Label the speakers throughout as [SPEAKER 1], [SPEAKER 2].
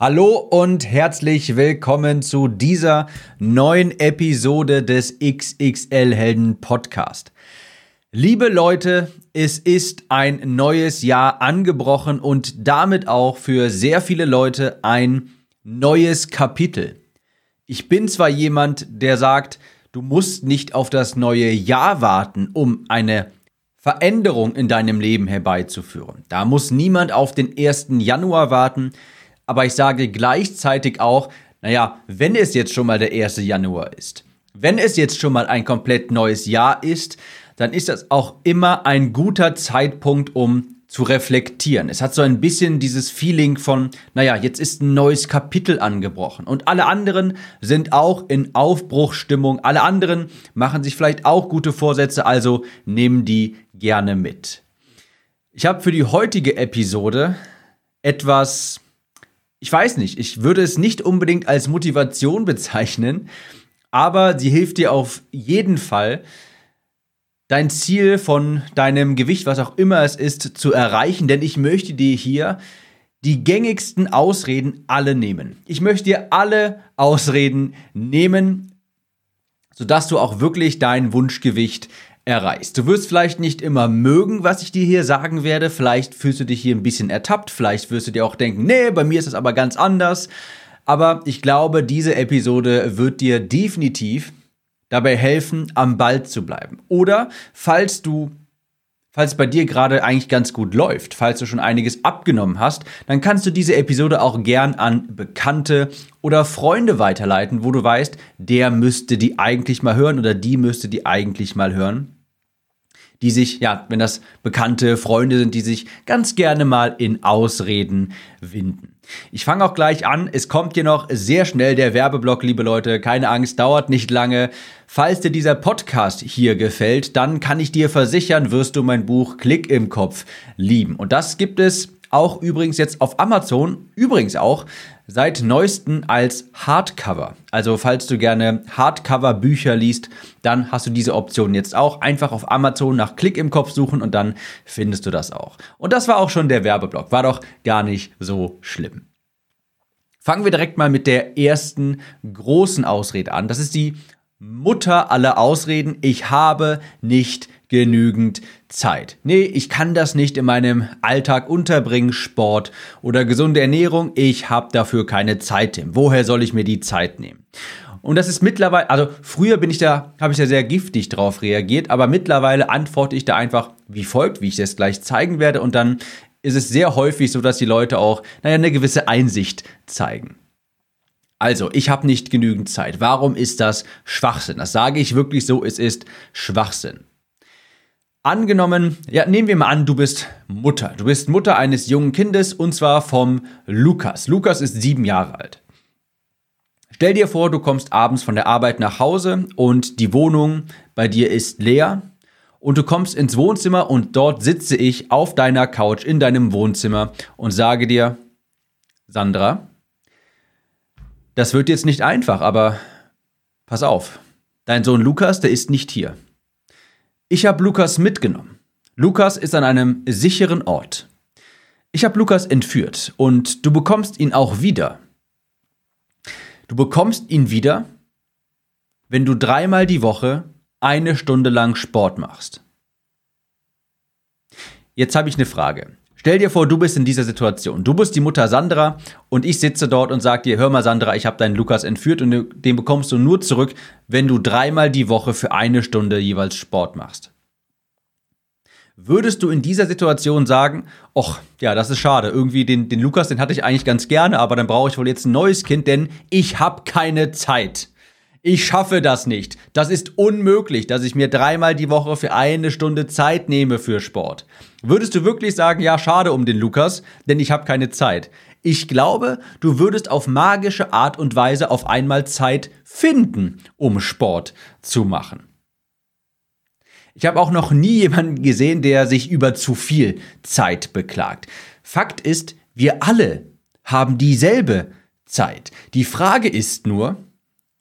[SPEAKER 1] Hallo und herzlich willkommen zu dieser neuen Episode des XXL Helden Podcast. Liebe Leute, es ist ein neues Jahr angebrochen und damit auch für sehr viele Leute ein neues Kapitel. Ich bin zwar jemand, der sagt, du musst nicht auf das neue Jahr warten, um eine Veränderung in deinem Leben herbeizuführen. Da muss niemand auf den 1. Januar warten aber ich sage gleichzeitig auch, naja, wenn es jetzt schon mal der 1. Januar ist, wenn es jetzt schon mal ein komplett neues Jahr ist, dann ist das auch immer ein guter Zeitpunkt, um zu reflektieren. Es hat so ein bisschen dieses Feeling von, naja, jetzt ist ein neues Kapitel angebrochen. Und alle anderen sind auch in Aufbruchstimmung. Alle anderen machen sich vielleicht auch gute Vorsätze, also nehmen die gerne mit. Ich habe für die heutige Episode etwas ich weiß nicht, ich würde es nicht unbedingt als Motivation bezeichnen, aber sie hilft dir auf jeden Fall, dein Ziel von deinem Gewicht, was auch immer es ist, zu erreichen, denn ich möchte dir hier die gängigsten Ausreden alle nehmen. Ich möchte dir alle Ausreden nehmen, sodass du auch wirklich dein Wunschgewicht erreichst. Du wirst vielleicht nicht immer mögen, was ich dir hier sagen werde. Vielleicht fühlst du dich hier ein bisschen ertappt. Vielleicht wirst du dir auch denken, nee, bei mir ist es aber ganz anders. Aber ich glaube, diese Episode wird dir definitiv dabei helfen, am Ball zu bleiben. Oder falls du falls bei dir gerade eigentlich ganz gut läuft, falls du schon einiges abgenommen hast, dann kannst du diese Episode auch gern an Bekannte oder Freunde weiterleiten, wo du weißt, der müsste die eigentlich mal hören oder die müsste die eigentlich mal hören die sich, ja, wenn das bekannte Freunde sind, die sich ganz gerne mal in Ausreden winden. Ich fange auch gleich an. Es kommt hier noch sehr schnell der Werbeblock, liebe Leute. Keine Angst, dauert nicht lange. Falls dir dieser Podcast hier gefällt, dann kann ich dir versichern, wirst du mein Buch Klick im Kopf lieben. Und das gibt es auch übrigens jetzt auf Amazon, übrigens auch seit neuesten als Hardcover. Also falls du gerne Hardcover-Bücher liest, dann hast du diese Option jetzt auch. Einfach auf Amazon nach Klick im Kopf suchen und dann findest du das auch. Und das war auch schon der Werbeblock. War doch gar nicht so schlimm. Fangen wir direkt mal mit der ersten großen Ausrede an. Das ist die Mutter aller Ausreden. Ich habe nicht genügend Zeit. Nee, ich kann das nicht in meinem Alltag unterbringen, Sport oder gesunde Ernährung. Ich habe dafür keine Zeit, Tim. Woher soll ich mir die Zeit nehmen? Und das ist mittlerweile, also früher bin ich da, habe ich da sehr giftig drauf reagiert, aber mittlerweile antworte ich da einfach wie folgt, wie ich das gleich zeigen werde. Und dann ist es sehr häufig so, dass die Leute auch, naja, eine gewisse Einsicht zeigen. Also, ich habe nicht genügend Zeit. Warum ist das Schwachsinn? Das sage ich wirklich so, es ist Schwachsinn. Angenommen, ja, nehmen wir mal an, du bist Mutter. Du bist Mutter eines jungen Kindes und zwar vom Lukas. Lukas ist sieben Jahre alt. Stell dir vor, du kommst abends von der Arbeit nach Hause und die Wohnung bei dir ist leer und du kommst ins Wohnzimmer und dort sitze ich auf deiner Couch in deinem Wohnzimmer und sage dir, Sandra, das wird jetzt nicht einfach, aber pass auf, dein Sohn Lukas, der ist nicht hier. Ich habe Lukas mitgenommen. Lukas ist an einem sicheren Ort. Ich habe Lukas entführt und du bekommst ihn auch wieder. Du bekommst ihn wieder, wenn du dreimal die Woche eine Stunde lang Sport machst. Jetzt habe ich eine Frage. Stell dir vor, du bist in dieser Situation. Du bist die Mutter Sandra und ich sitze dort und sage dir, hör mal Sandra, ich habe deinen Lukas entführt und den bekommst du nur zurück, wenn du dreimal die Woche für eine Stunde jeweils Sport machst. Würdest du in dieser Situation sagen, ach, ja, das ist schade, irgendwie den, den Lukas, den hatte ich eigentlich ganz gerne, aber dann brauche ich wohl jetzt ein neues Kind, denn ich habe keine Zeit. Ich schaffe das nicht. Das ist unmöglich, dass ich mir dreimal die Woche für eine Stunde Zeit nehme für Sport. Würdest du wirklich sagen, ja, schade um den Lukas, denn ich habe keine Zeit? Ich glaube, du würdest auf magische Art und Weise auf einmal Zeit finden, um Sport zu machen. Ich habe auch noch nie jemanden gesehen, der sich über zu viel Zeit beklagt. Fakt ist, wir alle haben dieselbe Zeit. Die Frage ist nur,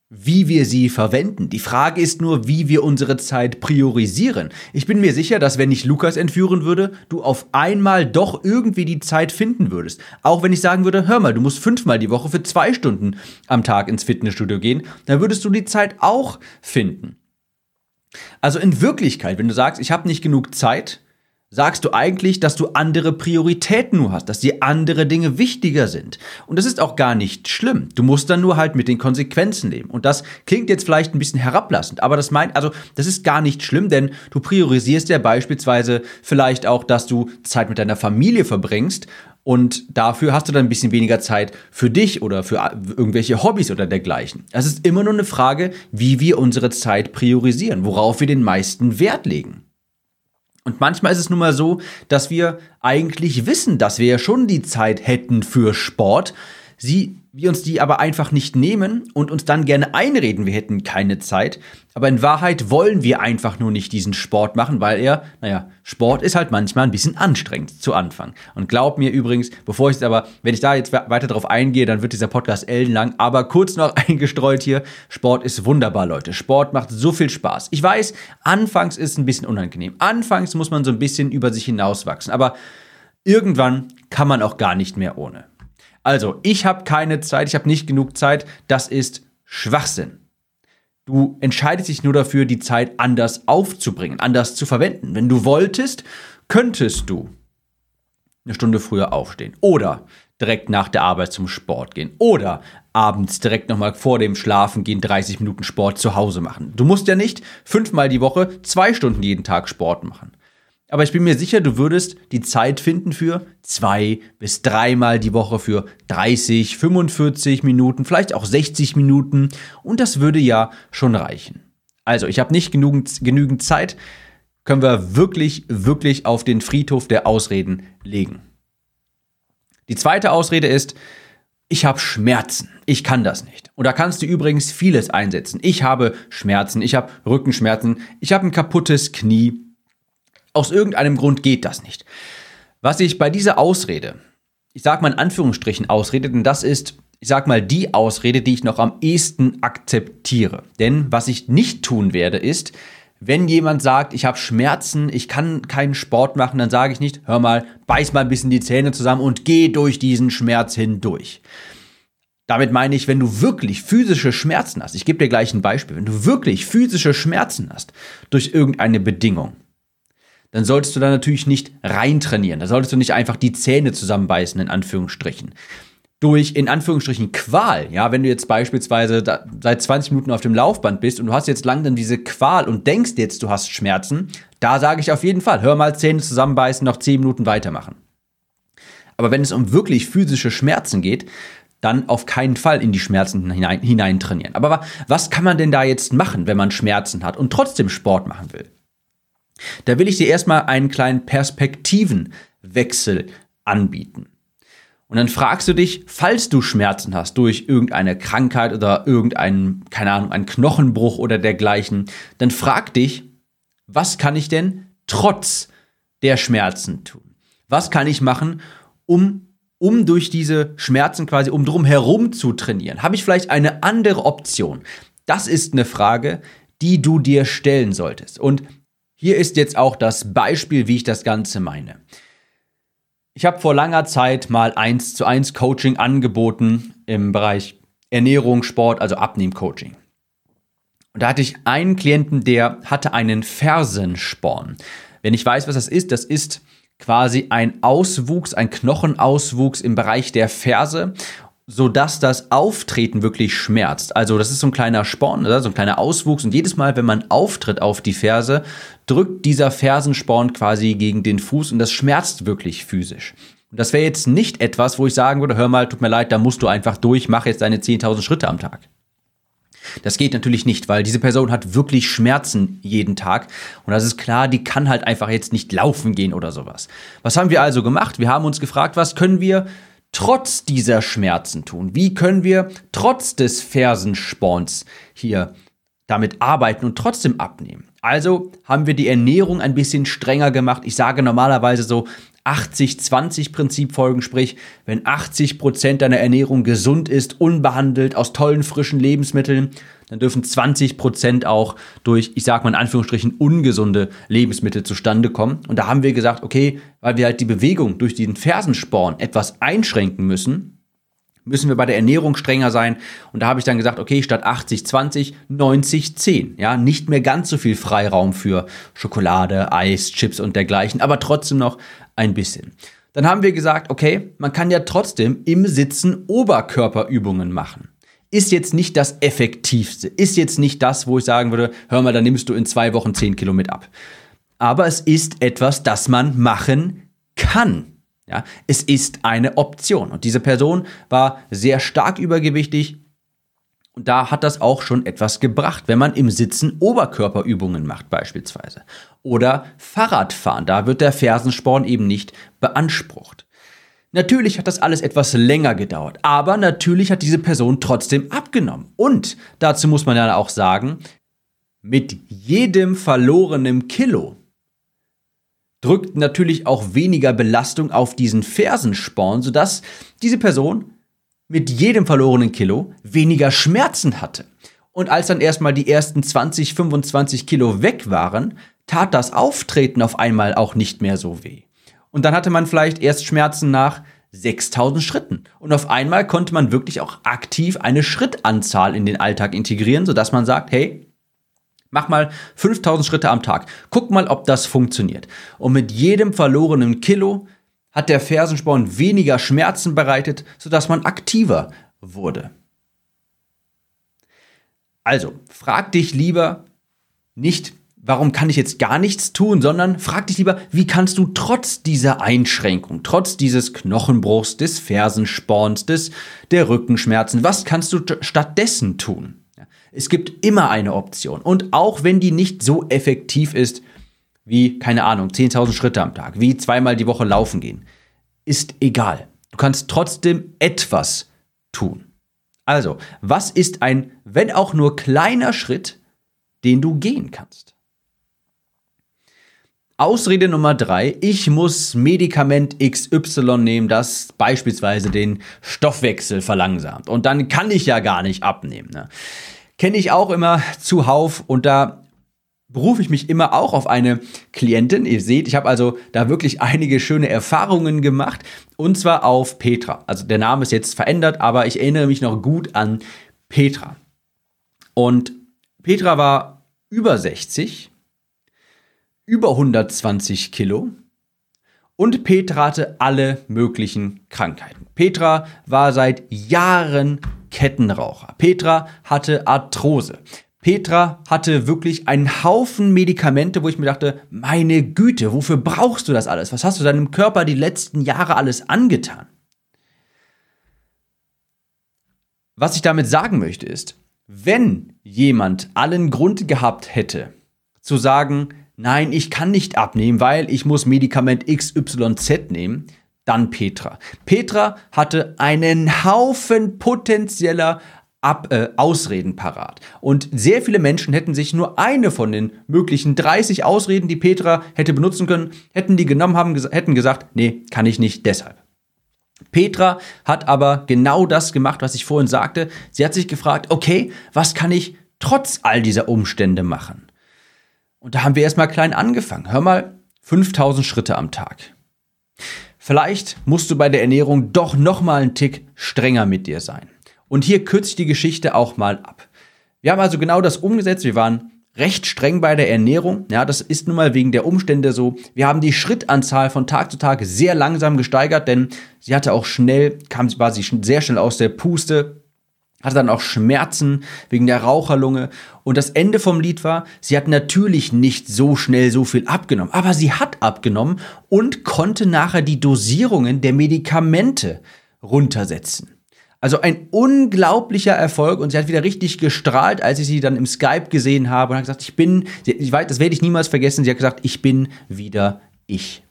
[SPEAKER 1] wie wir sie verwenden. Die Frage ist nur, wie wir unsere Zeit priorisieren. Ich bin mir sicher, dass wenn ich Lukas entführen würde, du auf einmal doch irgendwie die Zeit finden würdest. Auch wenn ich sagen würde, hör mal, du musst fünfmal die Woche für zwei Stunden am Tag ins Fitnessstudio gehen, dann würdest du die Zeit auch finden. Also in Wirklichkeit, wenn du sagst, ich habe nicht genug Zeit, sagst du eigentlich, dass du andere Prioritäten nur hast, dass dir andere Dinge wichtiger sind. Und das ist auch gar nicht schlimm. Du musst dann nur halt mit den Konsequenzen leben. Und das klingt jetzt vielleicht ein bisschen herablassend, aber das meint, also das ist gar nicht schlimm, denn du priorisierst ja beispielsweise vielleicht auch, dass du Zeit mit deiner Familie verbringst und dafür hast du dann ein bisschen weniger Zeit für dich oder für irgendwelche Hobbys oder dergleichen. Es ist immer nur eine Frage, wie wir unsere Zeit priorisieren, worauf wir den meisten Wert legen. Und manchmal ist es nun mal so, dass wir eigentlich wissen, dass wir ja schon die Zeit hätten für Sport, sie wir uns die aber einfach nicht nehmen und uns dann gerne einreden, wir hätten keine Zeit. Aber in Wahrheit wollen wir einfach nur nicht diesen Sport machen, weil er, naja, Sport ist halt manchmal ein bisschen anstrengend zu Anfang. Und glaub mir übrigens, bevor ich es aber, wenn ich da jetzt weiter drauf eingehe, dann wird dieser Podcast ellenlang. Aber kurz noch eingestreut hier, Sport ist wunderbar, Leute. Sport macht so viel Spaß. Ich weiß, anfangs ist es ein bisschen unangenehm. Anfangs muss man so ein bisschen über sich hinauswachsen. Aber irgendwann kann man auch gar nicht mehr ohne. Also, ich habe keine Zeit, ich habe nicht genug Zeit. Das ist Schwachsinn. Du entscheidest dich nur dafür, die Zeit anders aufzubringen, anders zu verwenden. Wenn du wolltest, könntest du eine Stunde früher aufstehen oder direkt nach der Arbeit zum Sport gehen oder abends direkt nochmal vor dem Schlafen gehen 30 Minuten Sport zu Hause machen. Du musst ja nicht fünfmal die Woche zwei Stunden jeden Tag Sport machen. Aber ich bin mir sicher, du würdest die Zeit finden für zwei bis dreimal die Woche für 30, 45 Minuten, vielleicht auch 60 Minuten. Und das würde ja schon reichen. Also, ich habe nicht genügend, genügend Zeit. Können wir wirklich, wirklich auf den Friedhof der Ausreden legen. Die zweite Ausrede ist, ich habe Schmerzen. Ich kann das nicht. Und da kannst du übrigens vieles einsetzen. Ich habe Schmerzen, ich habe Rückenschmerzen, ich habe ein kaputtes Knie, aus irgendeinem Grund geht das nicht. Was ich bei dieser Ausrede, ich sage mal in Anführungsstrichen Ausrede, denn das ist, ich sage mal, die Ausrede, die ich noch am ehesten akzeptiere. Denn was ich nicht tun werde, ist, wenn jemand sagt, ich habe Schmerzen, ich kann keinen Sport machen, dann sage ich nicht, hör mal, beiß mal ein bisschen die Zähne zusammen und geh durch diesen Schmerz hindurch. Damit meine ich, wenn du wirklich physische Schmerzen hast, ich gebe dir gleich ein Beispiel, wenn du wirklich physische Schmerzen hast durch irgendeine Bedingung, dann solltest du da natürlich nicht reintrainieren. Da solltest du nicht einfach die Zähne zusammenbeißen, in Anführungsstrichen. Durch, in Anführungsstrichen, Qual, ja, wenn du jetzt beispielsweise seit 20 Minuten auf dem Laufband bist und du hast jetzt lang dann diese Qual und denkst jetzt, du hast Schmerzen, da sage ich auf jeden Fall, hör mal Zähne zusammenbeißen, noch 10 Minuten weitermachen. Aber wenn es um wirklich physische Schmerzen geht, dann auf keinen Fall in die Schmerzen hinein, hinein trainieren. Aber was kann man denn da jetzt machen, wenn man Schmerzen hat und trotzdem Sport machen will? Da will ich dir erstmal einen kleinen Perspektivenwechsel anbieten. Und dann fragst du dich, falls du Schmerzen hast durch irgendeine Krankheit oder irgendeinen, keine Ahnung, einen Knochenbruch oder dergleichen, dann frag dich, was kann ich denn trotz der Schmerzen tun? Was kann ich machen, um, um durch diese Schmerzen quasi, um drum herum zu trainieren? Habe ich vielleicht eine andere Option? Das ist eine Frage, die du dir stellen solltest. Und hier ist jetzt auch das Beispiel, wie ich das Ganze meine. Ich habe vor langer Zeit mal 1 zu 1 Coaching angeboten im Bereich Ernährung, Sport, also Abnehmcoaching. Und da hatte ich einen Klienten, der hatte einen Fersensporn. Wenn ich weiß, was das ist, das ist quasi ein Auswuchs, ein Knochenauswuchs im Bereich der Ferse so dass das Auftreten wirklich schmerzt. Also das ist so ein kleiner Sporn, oder? so ein kleiner Auswuchs und jedes Mal, wenn man auftritt auf die Ferse, drückt dieser Fersensporn quasi gegen den Fuß und das schmerzt wirklich physisch. Und das wäre jetzt nicht etwas, wo ich sagen würde, hör mal, tut mir leid, da musst du einfach durch, mach jetzt deine 10.000 Schritte am Tag. Das geht natürlich nicht, weil diese Person hat wirklich Schmerzen jeden Tag. Und das ist klar, die kann halt einfach jetzt nicht laufen gehen oder sowas. Was haben wir also gemacht? Wir haben uns gefragt, was können wir trotz dieser Schmerzen tun? Wie können wir trotz des Fersensporns hier damit arbeiten und trotzdem abnehmen? Also haben wir die Ernährung ein bisschen strenger gemacht. Ich sage normalerweise so 80-20-Prinzip folgen, sprich, wenn 80 Prozent deiner Ernährung gesund ist, unbehandelt, aus tollen frischen Lebensmitteln, dann dürfen 20 Prozent auch durch, ich sag mal in Anführungsstrichen, ungesunde Lebensmittel zustande kommen. Und da haben wir gesagt, okay, weil wir halt die Bewegung durch diesen Fersensporn etwas einschränken müssen, müssen wir bei der Ernährung strenger sein. Und da habe ich dann gesagt, okay, statt 80, 20, 90, 10. Ja, nicht mehr ganz so viel Freiraum für Schokolade, Eis, Chips und dergleichen, aber trotzdem noch ein bisschen. Dann haben wir gesagt, okay, man kann ja trotzdem im Sitzen Oberkörperübungen machen. Ist jetzt nicht das Effektivste, ist jetzt nicht das, wo ich sagen würde, hör mal, da nimmst du in zwei Wochen 10 Kilo mit ab. Aber es ist etwas, das man machen kann. Ja, es ist eine Option. Und diese Person war sehr stark übergewichtig. Und da hat das auch schon etwas gebracht, wenn man im Sitzen Oberkörperübungen macht beispielsweise. Oder Fahrradfahren, da wird der Fersensporn eben nicht beansprucht. Natürlich hat das alles etwas länger gedauert, aber natürlich hat diese Person trotzdem abgenommen. Und dazu muss man ja auch sagen, mit jedem verlorenen Kilo drückt natürlich auch weniger Belastung auf diesen Fersensporn, sodass diese Person mit jedem verlorenen Kilo weniger Schmerzen hatte. Und als dann erstmal die ersten 20, 25 Kilo weg waren, tat das Auftreten auf einmal auch nicht mehr so weh. Und dann hatte man vielleicht erst Schmerzen nach 6000 Schritten. Und auf einmal konnte man wirklich auch aktiv eine Schrittanzahl in den Alltag integrieren, sodass man sagt, hey, Mach mal 5000 Schritte am Tag. Guck mal, ob das funktioniert. Und mit jedem verlorenen Kilo hat der Fersensporn weniger Schmerzen bereitet, sodass man aktiver wurde. Also, frag dich lieber nicht, warum kann ich jetzt gar nichts tun, sondern frag dich lieber, wie kannst du trotz dieser Einschränkung, trotz dieses Knochenbruchs, des Fersensporns, des, der Rückenschmerzen, was kannst du stattdessen tun? Es gibt immer eine Option. Und auch wenn die nicht so effektiv ist, wie, keine Ahnung, 10.000 Schritte am Tag, wie zweimal die Woche laufen gehen, ist egal. Du kannst trotzdem etwas tun. Also, was ist ein, wenn auch nur kleiner Schritt, den du gehen kannst? Ausrede Nummer drei, ich muss Medikament XY nehmen, das beispielsweise den Stoffwechsel verlangsamt. Und dann kann ich ja gar nicht abnehmen. Ne? Kenne ich auch immer zuhauf und da berufe ich mich immer auch auf eine Klientin. Ihr seht, ich habe also da wirklich einige schöne Erfahrungen gemacht und zwar auf Petra. Also der Name ist jetzt verändert, aber ich erinnere mich noch gut an Petra. Und Petra war über 60, über 120 Kilo und Petra hatte alle möglichen Krankheiten. Petra war seit Jahren Kettenraucher. Petra hatte Arthrose. Petra hatte wirklich einen Haufen Medikamente, wo ich mir dachte, meine Güte, wofür brauchst du das alles? Was hast du deinem Körper die letzten Jahre alles angetan? Was ich damit sagen möchte ist, wenn jemand allen Grund gehabt hätte, zu sagen, nein, ich kann nicht abnehmen, weil ich muss Medikament XYZ nehmen, dann Petra. Petra hatte einen Haufen potenzieller Ab, äh, Ausreden parat. Und sehr viele Menschen hätten sich nur eine von den möglichen 30 Ausreden, die Petra hätte benutzen können, hätten die genommen, haben, hätten gesagt, nee, kann ich nicht, deshalb. Petra hat aber genau das gemacht, was ich vorhin sagte. Sie hat sich gefragt, okay, was kann ich trotz all dieser Umstände machen? Und da haben wir erstmal klein angefangen. Hör mal, 5000 Schritte am Tag. Vielleicht musst du bei der Ernährung doch noch mal einen Tick strenger mit dir sein. Und hier kürze ich die Geschichte auch mal ab. Wir haben also genau das umgesetzt. Wir waren recht streng bei der Ernährung. Ja, das ist nun mal wegen der Umstände so. Wir haben die Schrittanzahl von Tag zu Tag sehr langsam gesteigert, denn sie hatte auch schnell, kam, sie sehr schnell aus der Puste, hatte dann auch Schmerzen wegen der Raucherlunge. Und das Ende vom Lied war, sie hat natürlich nicht so schnell so viel abgenommen, aber sie hat abgenommen und konnte nachher die Dosierungen der Medikamente runtersetzen. Also ein unglaublicher Erfolg und sie hat wieder richtig gestrahlt, als ich sie dann im Skype gesehen habe und hat gesagt, ich bin, das werde ich niemals vergessen, sie hat gesagt, ich bin wieder ich.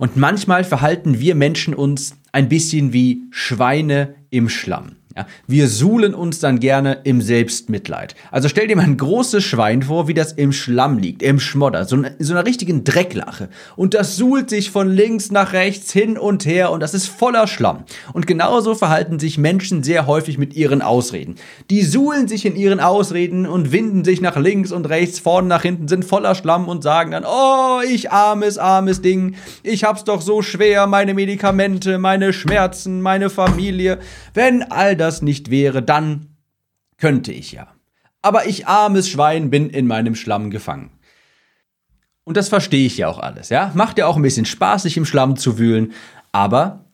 [SPEAKER 1] Und manchmal verhalten wir Menschen uns ein bisschen wie Schweine im Schlamm. Ja, wir suhlen uns dann gerne im Selbstmitleid. Also stell dir mal ein großes Schwein vor, wie das im Schlamm liegt, im Schmodder, so, in so einer richtigen Drecklache. Und das suhlt sich von links nach rechts hin und her und das ist voller Schlamm. Und genauso verhalten sich Menschen sehr häufig mit ihren Ausreden. Die suhlen sich in ihren Ausreden und winden sich nach links und rechts, vorne nach hinten, sind voller Schlamm und sagen dann, oh, ich armes, armes Ding, ich hab's doch so schwer, meine Medikamente, meine Schmerzen, meine Familie. Wenn all das nicht wäre, dann könnte ich ja. Aber ich armes Schwein bin in meinem Schlamm gefangen. Und das verstehe ich ja auch alles, ja? Macht ja auch ein bisschen Spaß, sich im Schlamm zu wühlen, aber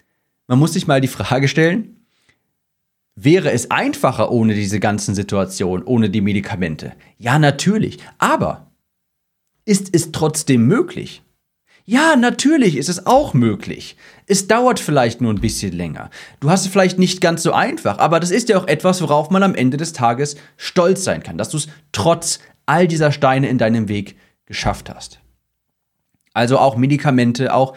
[SPEAKER 1] man muss sich mal die Frage stellen, Wäre es einfacher ohne diese ganzen Situationen, ohne die Medikamente? Ja, natürlich. Aber ist es trotzdem möglich? Ja, natürlich ist es auch möglich. Es dauert vielleicht nur ein bisschen länger. Du hast es vielleicht nicht ganz so einfach, aber das ist ja auch etwas, worauf man am Ende des Tages stolz sein kann, dass du es trotz all dieser Steine in deinem Weg geschafft hast. Also auch Medikamente, auch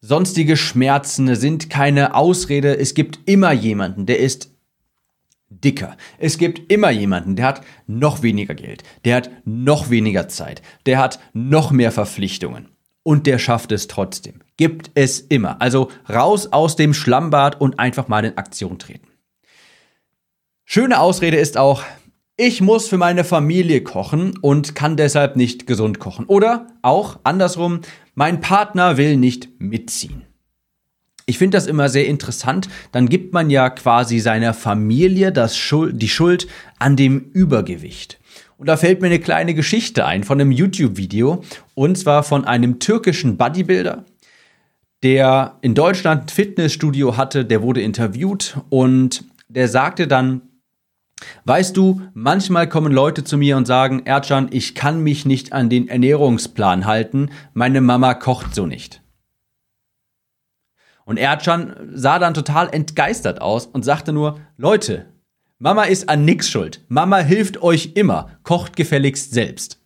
[SPEAKER 1] sonstige Schmerzen sind keine Ausrede. Es gibt immer jemanden, der ist dicker. Es gibt immer jemanden, der hat noch weniger Geld, der hat noch weniger Zeit, der hat noch mehr Verpflichtungen und der schafft es trotzdem. Gibt es immer. Also raus aus dem Schlammbad und einfach mal in Aktion treten. Schöne Ausrede ist auch, ich muss für meine Familie kochen und kann deshalb nicht gesund kochen. Oder auch andersrum, mein Partner will nicht mitziehen. Ich finde das immer sehr interessant. Dann gibt man ja quasi seiner Familie das Schuld, die Schuld an dem Übergewicht. Und da fällt mir eine kleine Geschichte ein von einem YouTube-Video. Und zwar von einem türkischen Bodybuilder, der in Deutschland ein Fitnessstudio hatte. Der wurde interviewt und der sagte dann, Weißt du, manchmal kommen Leute zu mir und sagen, Erdschan, ich kann mich nicht an den Ernährungsplan halten, meine Mama kocht so nicht. Und Erdschan sah dann total entgeistert aus und sagte nur, Leute, Mama ist an nix schuld. Mama hilft euch immer. Kocht gefälligst selbst.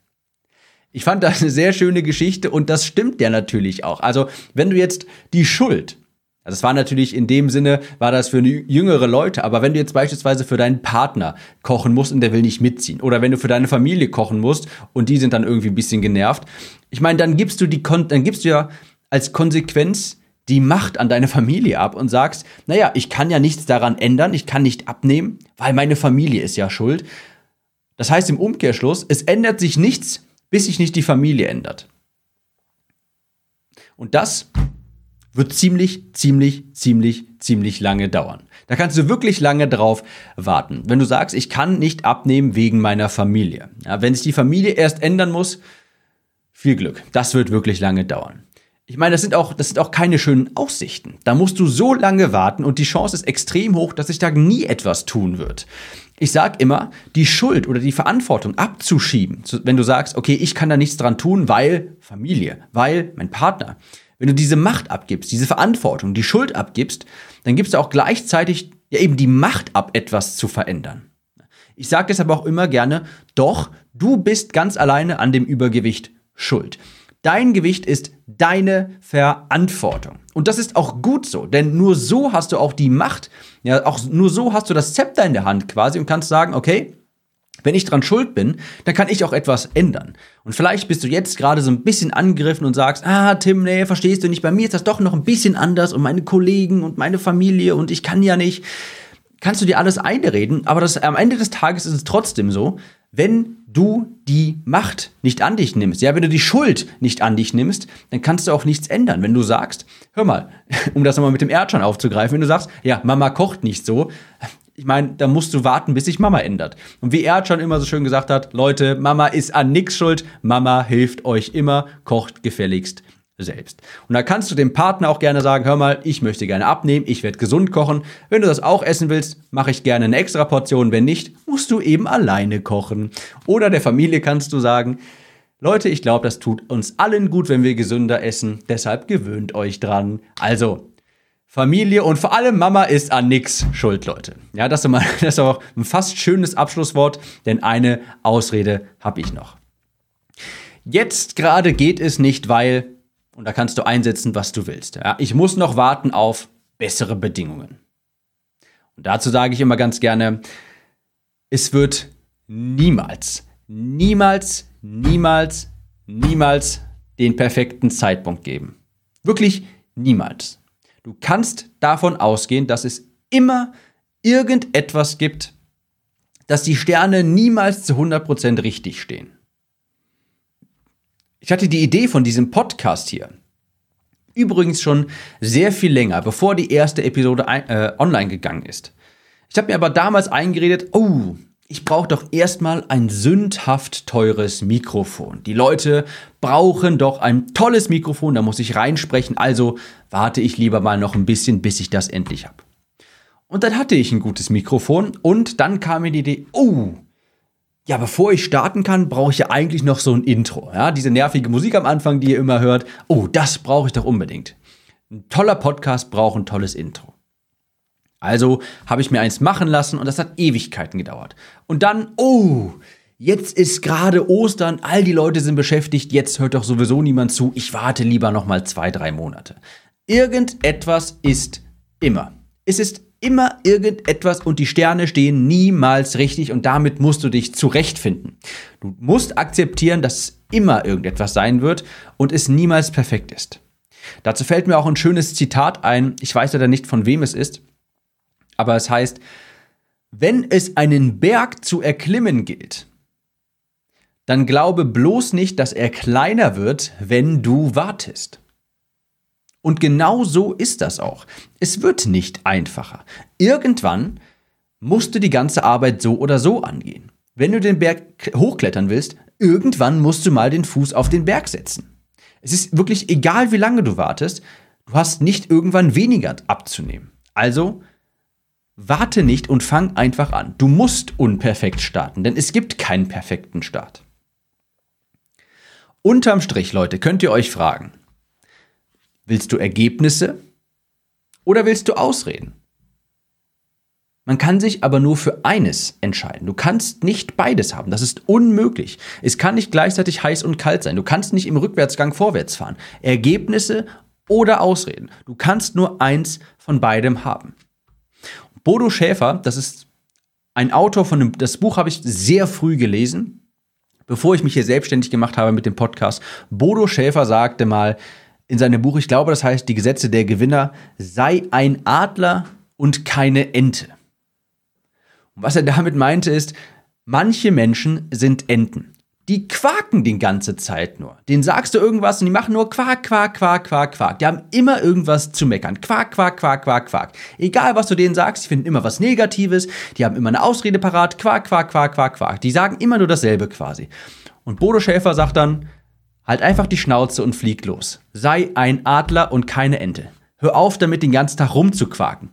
[SPEAKER 1] Ich fand das eine sehr schöne Geschichte und das stimmt ja natürlich auch. Also, wenn du jetzt die Schuld, also das war natürlich in dem Sinne, war das für jüngere Leute, aber wenn du jetzt beispielsweise für deinen Partner kochen musst und der will nicht mitziehen, oder wenn du für deine Familie kochen musst und die sind dann irgendwie ein bisschen genervt, ich meine, dann gibst du die, dann gibst du ja als Konsequenz die Macht an deine Familie ab und sagst, naja, ich kann ja nichts daran ändern, ich kann nicht abnehmen, weil meine Familie ist ja schuld. Das heißt im Umkehrschluss, es ändert sich nichts, bis sich nicht die Familie ändert. Und das wird ziemlich, ziemlich, ziemlich, ziemlich lange dauern. Da kannst du wirklich lange drauf warten. Wenn du sagst, ich kann nicht abnehmen wegen meiner Familie. Ja, wenn sich die Familie erst ändern muss, viel Glück. Das wird wirklich lange dauern. Ich meine, das sind auch, das sind auch keine schönen Aussichten. Da musst du so lange warten und die Chance ist extrem hoch, dass sich da nie etwas tun wird. Ich sag immer, die Schuld oder die Verantwortung abzuschieben, wenn du sagst, okay, ich kann da nichts dran tun, weil Familie, weil mein Partner. Wenn du diese Macht abgibst, diese Verantwortung, die Schuld abgibst, dann gibst du auch gleichzeitig ja eben die Macht ab, etwas zu verändern. Ich sage deshalb auch immer gerne, doch, du bist ganz alleine an dem Übergewicht schuld. Dein Gewicht ist deine Verantwortung. Und das ist auch gut so, denn nur so hast du auch die Macht, ja, auch nur so hast du das Zepter in der Hand quasi und kannst sagen, okay, wenn ich dran schuld bin, dann kann ich auch etwas ändern. Und vielleicht bist du jetzt gerade so ein bisschen angegriffen und sagst, ah, Tim, nee, verstehst du nicht, bei mir ist das doch noch ein bisschen anders und meine Kollegen und meine Familie und ich kann ja nicht. Kannst du dir alles einreden, aber das, am Ende des Tages ist es trotzdem so, wenn du die Macht nicht an dich nimmst, ja, wenn du die Schuld nicht an dich nimmst, dann kannst du auch nichts ändern. Wenn du sagst, hör mal, um das nochmal mit dem Erdschein aufzugreifen, wenn du sagst, ja, Mama kocht nicht so, ich meine, da musst du warten, bis sich Mama ändert. Und wie Erdschein immer so schön gesagt hat, Leute, Mama ist an nichts schuld, Mama hilft euch immer, kocht gefälligst selbst. Und da kannst du dem Partner auch gerne sagen, hör mal, ich möchte gerne abnehmen, ich werde gesund kochen. Wenn du das auch essen willst, mache ich gerne eine extra Portion. Wenn nicht, musst du eben alleine kochen. Oder der Familie kannst du sagen, Leute, ich glaube, das tut uns allen gut, wenn wir gesünder essen. Deshalb gewöhnt euch dran. Also, Familie und vor allem Mama ist an nix schuld, Leute. Ja, das ist, mal, das ist auch ein fast schönes Abschlusswort, denn eine Ausrede habe ich noch. Jetzt gerade geht es nicht, weil und da kannst du einsetzen, was du willst. Ja, ich muss noch warten auf bessere Bedingungen. Und dazu sage ich immer ganz gerne, es wird niemals, niemals, niemals, niemals den perfekten Zeitpunkt geben. Wirklich niemals. Du kannst davon ausgehen, dass es immer irgendetwas gibt, dass die Sterne niemals zu 100% richtig stehen. Ich hatte die Idee von diesem Podcast hier übrigens schon sehr viel länger, bevor die erste Episode äh, online gegangen ist. Ich habe mir aber damals eingeredet, oh, ich brauche doch erstmal ein sündhaft teures Mikrofon. Die Leute brauchen doch ein tolles Mikrofon, da muss ich reinsprechen, also warte ich lieber mal noch ein bisschen, bis ich das endlich habe. Und dann hatte ich ein gutes Mikrofon und dann kam mir die Idee, oh, ja, bevor ich starten kann, brauche ich ja eigentlich noch so ein Intro. Ja, diese nervige Musik am Anfang, die ihr immer hört. Oh, das brauche ich doch unbedingt. Ein toller Podcast braucht ein tolles Intro. Also habe ich mir eins machen lassen und das hat Ewigkeiten gedauert. Und dann, oh, jetzt ist gerade Ostern, all die Leute sind beschäftigt, jetzt hört doch sowieso niemand zu, ich warte lieber noch mal zwei, drei Monate. Irgendetwas ist immer. Es ist immer irgendetwas und die Sterne stehen niemals richtig und damit musst du dich zurechtfinden. Du musst akzeptieren, dass immer irgendetwas sein wird und es niemals perfekt ist. Dazu fällt mir auch ein schönes Zitat ein, ich weiß leider nicht von wem es ist, aber es heißt, wenn es einen Berg zu erklimmen gilt, dann glaube bloß nicht, dass er kleiner wird, wenn du wartest. Und genau so ist das auch. Es wird nicht einfacher. Irgendwann musst du die ganze Arbeit so oder so angehen. Wenn du den Berg hochklettern willst, irgendwann musst du mal den Fuß auf den Berg setzen. Es ist wirklich egal, wie lange du wartest, du hast nicht irgendwann weniger abzunehmen. Also warte nicht und fang einfach an. Du musst unperfekt starten, denn es gibt keinen perfekten Start. Unterm Strich, Leute, könnt ihr euch fragen, Willst du Ergebnisse oder willst du Ausreden? Man kann sich aber nur für eines entscheiden. Du kannst nicht beides haben. Das ist unmöglich. Es kann nicht gleichzeitig heiß und kalt sein. Du kannst nicht im Rückwärtsgang vorwärts fahren. Ergebnisse oder Ausreden. Du kannst nur eins von beidem haben. Bodo Schäfer, das ist ein Autor von dem, das Buch habe ich sehr früh gelesen, bevor ich mich hier selbstständig gemacht habe mit dem Podcast. Bodo Schäfer sagte mal, in seinem Buch, ich glaube, das heißt Die Gesetze der Gewinner, sei ein Adler und keine Ente. Und was er damit meinte ist, manche Menschen sind Enten. Die quaken die ganze Zeit nur. Den sagst du irgendwas und die machen nur Quak, Quak, Quak, Quak, Quak. Die haben immer irgendwas zu meckern. Quak, Quak, Quak, Quak, Quak. Egal, was du denen sagst, die finden immer was Negatives. Die haben immer eine Ausrede parat. Quak, Quak, Quak, Quak, Quak. Die sagen immer nur dasselbe quasi. Und Bodo Schäfer sagt dann, Halt einfach die Schnauze und flieg los. Sei ein Adler und keine Ente. Hör auf damit, den ganzen Tag rumzuquaken.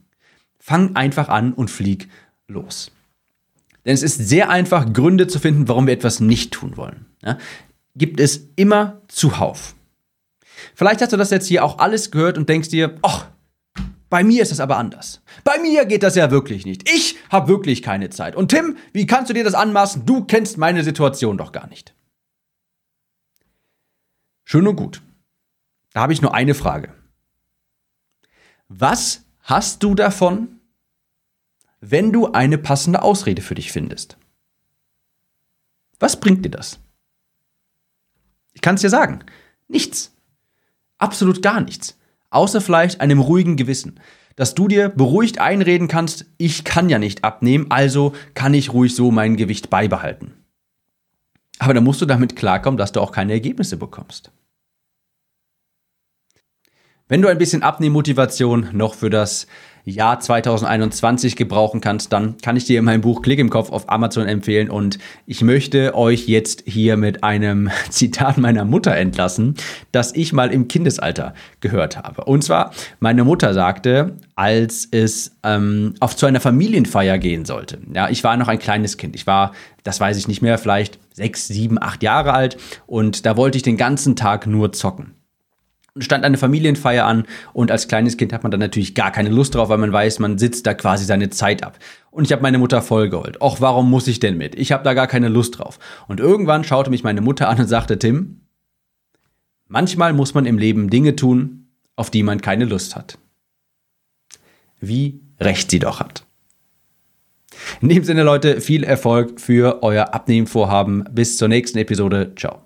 [SPEAKER 1] Fang einfach an und flieg los. Denn es ist sehr einfach, Gründe zu finden, warum wir etwas nicht tun wollen. Ja? Gibt es immer zuhauf. Vielleicht hast du das jetzt hier auch alles gehört und denkst dir, ach, bei mir ist das aber anders. Bei mir geht das ja wirklich nicht. Ich habe wirklich keine Zeit. Und Tim, wie kannst du dir das anmaßen? Du kennst meine Situation doch gar nicht. Schön und gut. Da habe ich nur eine Frage. Was hast du davon, wenn du eine passende Ausrede für dich findest? Was bringt dir das? Ich kann es dir sagen. Nichts. Absolut gar nichts. Außer vielleicht einem ruhigen Gewissen. Dass du dir beruhigt einreden kannst, ich kann ja nicht abnehmen, also kann ich ruhig so mein Gewicht beibehalten. Aber dann musst du damit klarkommen, dass du auch keine Ergebnisse bekommst. Wenn du ein bisschen Abnehmmotivation noch für das Jahr 2021 gebrauchen kannst, dann kann ich dir mein Buch Klick im Kopf auf Amazon empfehlen und ich möchte euch jetzt hier mit einem Zitat meiner Mutter entlassen, das ich mal im Kindesalter gehört habe. Und zwar, meine Mutter sagte, als es ähm, auf zu einer Familienfeier gehen sollte. Ja, ich war noch ein kleines Kind. Ich war, das weiß ich nicht mehr, vielleicht sechs, sieben, acht Jahre alt und da wollte ich den ganzen Tag nur zocken stand eine Familienfeier an und als kleines Kind hat man dann natürlich gar keine Lust drauf, weil man weiß, man sitzt da quasi seine Zeit ab. Und ich habe meine Mutter vollgeholt. Och, warum muss ich denn mit? Ich habe da gar keine Lust drauf. Und irgendwann schaute mich meine Mutter an und sagte, Tim, manchmal muss man im Leben Dinge tun, auf die man keine Lust hat. wie recht sie doch hat. In dem Sinne, Leute, viel Erfolg für euer Abnehmvorhaben. Bis zur nächsten Episode. Ciao.